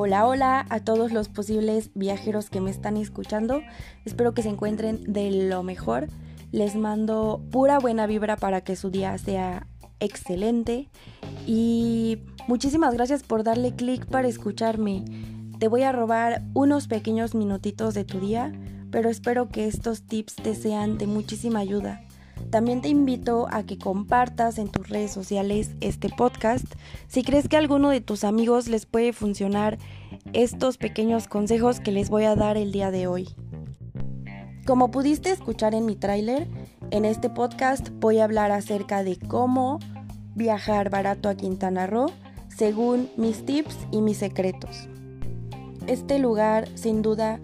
Hola, hola a todos los posibles viajeros que me están escuchando. Espero que se encuentren de lo mejor. Les mando pura buena vibra para que su día sea excelente. Y muchísimas gracias por darle clic para escucharme. Te voy a robar unos pequeños minutitos de tu día, pero espero que estos tips te sean de muchísima ayuda. También te invito a que compartas en tus redes sociales este podcast si crees que a alguno de tus amigos les puede funcionar estos pequeños consejos que les voy a dar el día de hoy. Como pudiste escuchar en mi tráiler, en este podcast voy a hablar acerca de cómo viajar barato a Quintana Roo según mis tips y mis secretos. Este lugar sin duda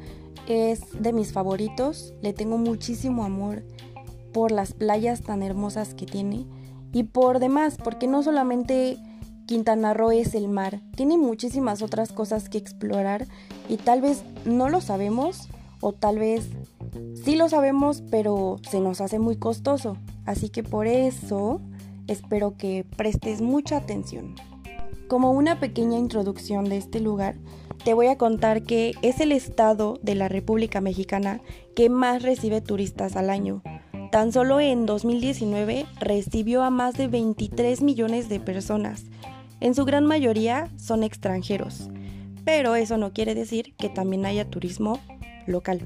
es de mis favoritos, le tengo muchísimo amor por las playas tan hermosas que tiene y por demás, porque no solamente Quintana Roo es el mar, tiene muchísimas otras cosas que explorar y tal vez no lo sabemos o tal vez sí lo sabemos, pero se nos hace muy costoso. Así que por eso espero que prestes mucha atención. Como una pequeña introducción de este lugar, te voy a contar que es el estado de la República Mexicana que más recibe turistas al año. Tan solo en 2019 recibió a más de 23 millones de personas. En su gran mayoría son extranjeros, pero eso no quiere decir que también haya turismo local.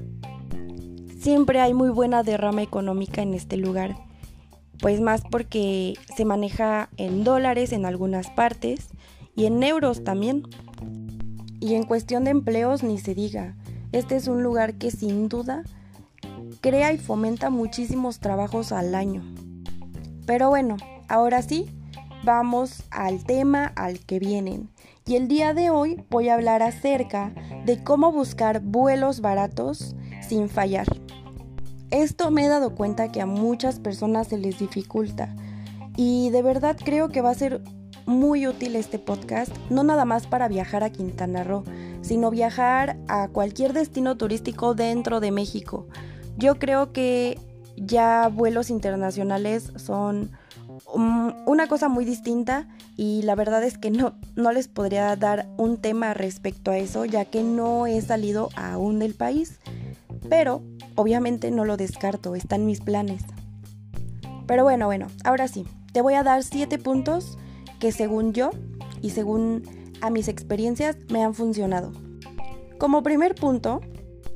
Siempre hay muy buena derrama económica en este lugar, pues más porque se maneja en dólares en algunas partes y en euros también. Y en cuestión de empleos ni se diga, este es un lugar que sin duda crea y fomenta muchísimos trabajos al año. Pero bueno, ahora sí, vamos al tema al que vienen. Y el día de hoy voy a hablar acerca de cómo buscar vuelos baratos sin fallar. Esto me he dado cuenta que a muchas personas se les dificulta y de verdad creo que va a ser muy útil este podcast, no nada más para viajar a Quintana Roo, sino viajar a cualquier destino turístico dentro de México. Yo creo que ya vuelos internacionales son una cosa muy distinta y la verdad es que no, no les podría dar un tema respecto a eso ya que no he salido aún del país. Pero obviamente no lo descarto, están mis planes. Pero bueno, bueno, ahora sí, te voy a dar 7 puntos que según yo y según a mis experiencias me han funcionado. Como primer punto,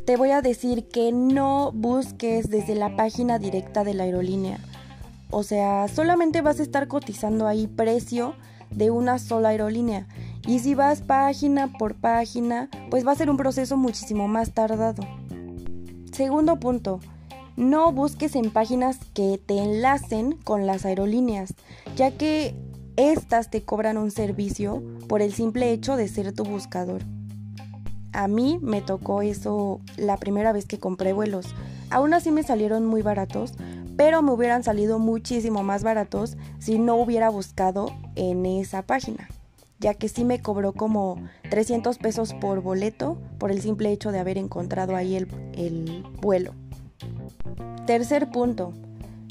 te voy a decir que no busques desde la página directa de la aerolínea. O sea, solamente vas a estar cotizando ahí precio de una sola aerolínea. Y si vas página por página, pues va a ser un proceso muchísimo más tardado. Segundo punto, no busques en páginas que te enlacen con las aerolíneas, ya que estas te cobran un servicio por el simple hecho de ser tu buscador. A mí me tocó eso la primera vez que compré vuelos. Aún así me salieron muy baratos, pero me hubieran salido muchísimo más baratos si no hubiera buscado en esa página, ya que sí me cobró como 300 pesos por boleto por el simple hecho de haber encontrado ahí el, el vuelo. Tercer punto,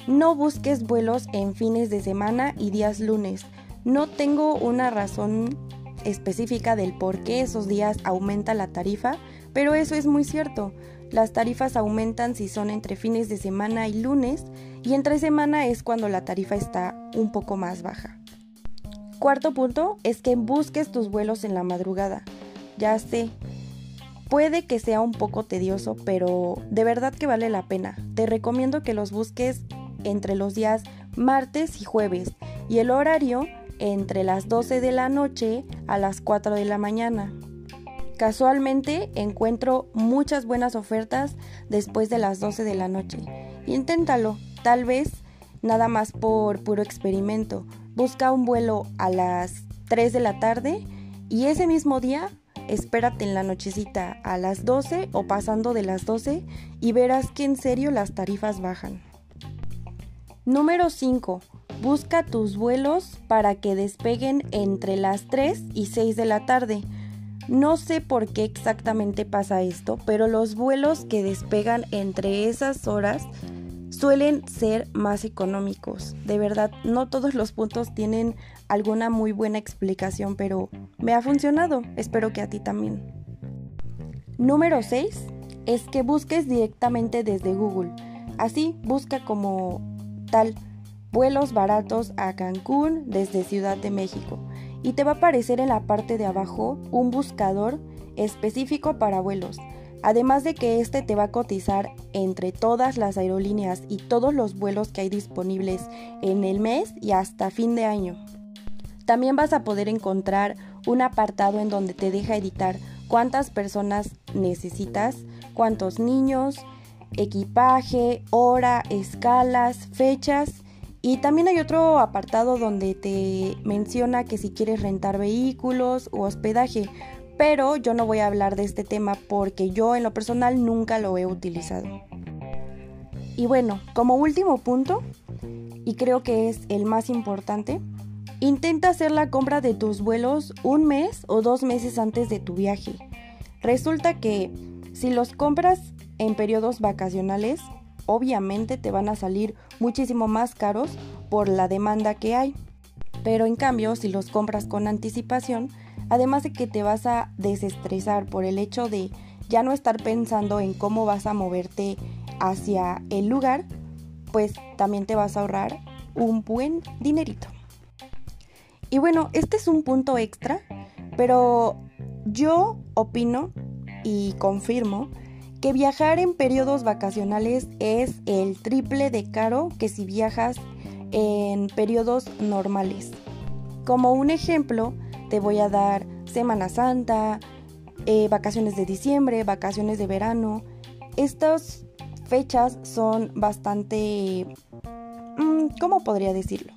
no busques vuelos en fines de semana y días lunes. No tengo una razón específica del por qué esos días aumenta la tarifa, pero eso es muy cierto. Las tarifas aumentan si son entre fines de semana y lunes, y entre semana es cuando la tarifa está un poco más baja. Cuarto punto es que busques tus vuelos en la madrugada. Ya sé, puede que sea un poco tedioso, pero de verdad que vale la pena. Te recomiendo que los busques entre los días martes y jueves, y el horario entre las 12 de la noche a las 4 de la mañana. Casualmente encuentro muchas buenas ofertas después de las 12 de la noche. Inténtalo, tal vez nada más por puro experimento. Busca un vuelo a las 3 de la tarde y ese mismo día espérate en la nochecita a las 12 o pasando de las 12 y verás que en serio las tarifas bajan. Número 5. Busca tus vuelos para que despeguen entre las 3 y 6 de la tarde. No sé por qué exactamente pasa esto, pero los vuelos que despegan entre esas horas suelen ser más económicos. De verdad, no todos los puntos tienen alguna muy buena explicación, pero me ha funcionado. Espero que a ti también. Número 6 es que busques directamente desde Google. Así busca como tal vuelos baratos a Cancún desde Ciudad de México y te va a aparecer en la parte de abajo un buscador específico para vuelos. Además de que este te va a cotizar entre todas las aerolíneas y todos los vuelos que hay disponibles en el mes y hasta fin de año. También vas a poder encontrar un apartado en donde te deja editar cuántas personas necesitas, cuántos niños, equipaje, hora, escalas, fechas. Y también hay otro apartado donde te menciona que si quieres rentar vehículos o hospedaje, pero yo no voy a hablar de este tema porque yo en lo personal nunca lo he utilizado. Y bueno, como último punto, y creo que es el más importante, intenta hacer la compra de tus vuelos un mes o dos meses antes de tu viaje. Resulta que si los compras en periodos vacacionales, obviamente te van a salir muchísimo más caros por la demanda que hay. Pero en cambio, si los compras con anticipación, además de que te vas a desestresar por el hecho de ya no estar pensando en cómo vas a moverte hacia el lugar, pues también te vas a ahorrar un buen dinerito. Y bueno, este es un punto extra, pero yo opino y confirmo que viajar en periodos vacacionales es el triple de caro que si viajas en periodos normales. Como un ejemplo, te voy a dar Semana Santa, eh, vacaciones de diciembre, vacaciones de verano. Estas fechas son bastante... Mm, ¿Cómo podría decirlo?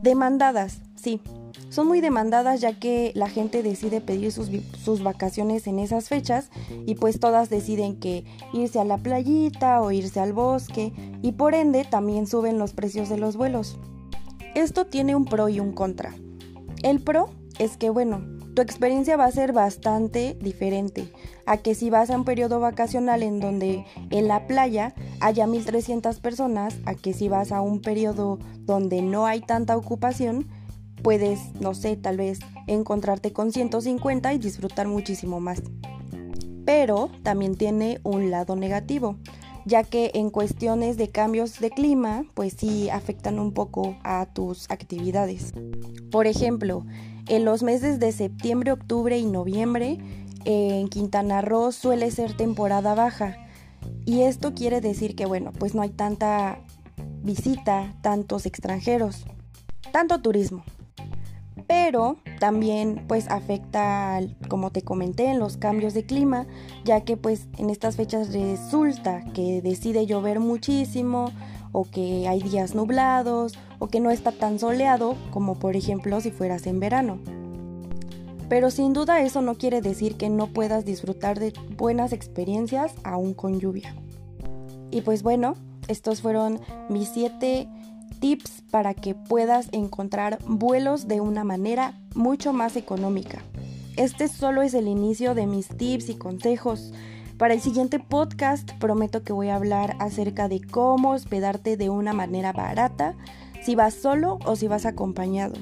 Demandadas, sí, son muy demandadas ya que la gente decide pedir sus, sus, vacaciones en esas fechas y pues todas deciden que irse a la playita o irse al bosque y por ende también suben los precios de los vuelos. Esto tiene un pro y un contra. El pro es que bueno, tu experiencia va a ser bastante diferente a que si vas a un periodo vacacional en donde en la playa haya 1300 personas, a que si vas a un periodo donde no hay tanta ocupación, puedes, no sé, tal vez encontrarte con 150 y disfrutar muchísimo más. Pero también tiene un lado negativo, ya que en cuestiones de cambios de clima, pues sí afectan un poco a tus actividades. Por ejemplo, en los meses de septiembre, octubre y noviembre, en Quintana Roo suele ser temporada baja. Y esto quiere decir que, bueno, pues no hay tanta visita, tantos extranjeros, tanto turismo pero también pues afecta, como te comenté, en los cambios de clima, ya que pues en estas fechas resulta que decide llover muchísimo o que hay días nublados o que no está tan soleado como por ejemplo si fueras en verano. Pero sin duda eso no quiere decir que no puedas disfrutar de buenas experiencias aún con lluvia. Y pues bueno, estos fueron mis siete tips para que puedas encontrar vuelos de una manera mucho más económica. Este solo es el inicio de mis tips y consejos. Para el siguiente podcast prometo que voy a hablar acerca de cómo hospedarte de una manera barata, si vas solo o si vas acompañado.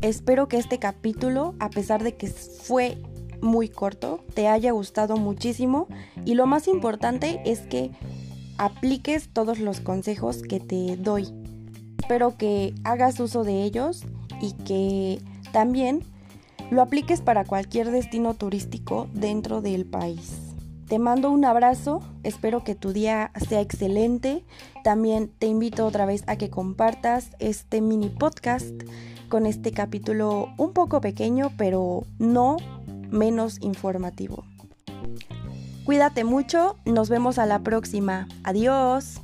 Espero que este capítulo, a pesar de que fue muy corto, te haya gustado muchísimo y lo más importante es que apliques todos los consejos que te doy. Espero que hagas uso de ellos y que también lo apliques para cualquier destino turístico dentro del país. Te mando un abrazo, espero que tu día sea excelente. También te invito otra vez a que compartas este mini podcast con este capítulo un poco pequeño, pero no menos informativo. Cuídate mucho, nos vemos a la próxima. Adiós.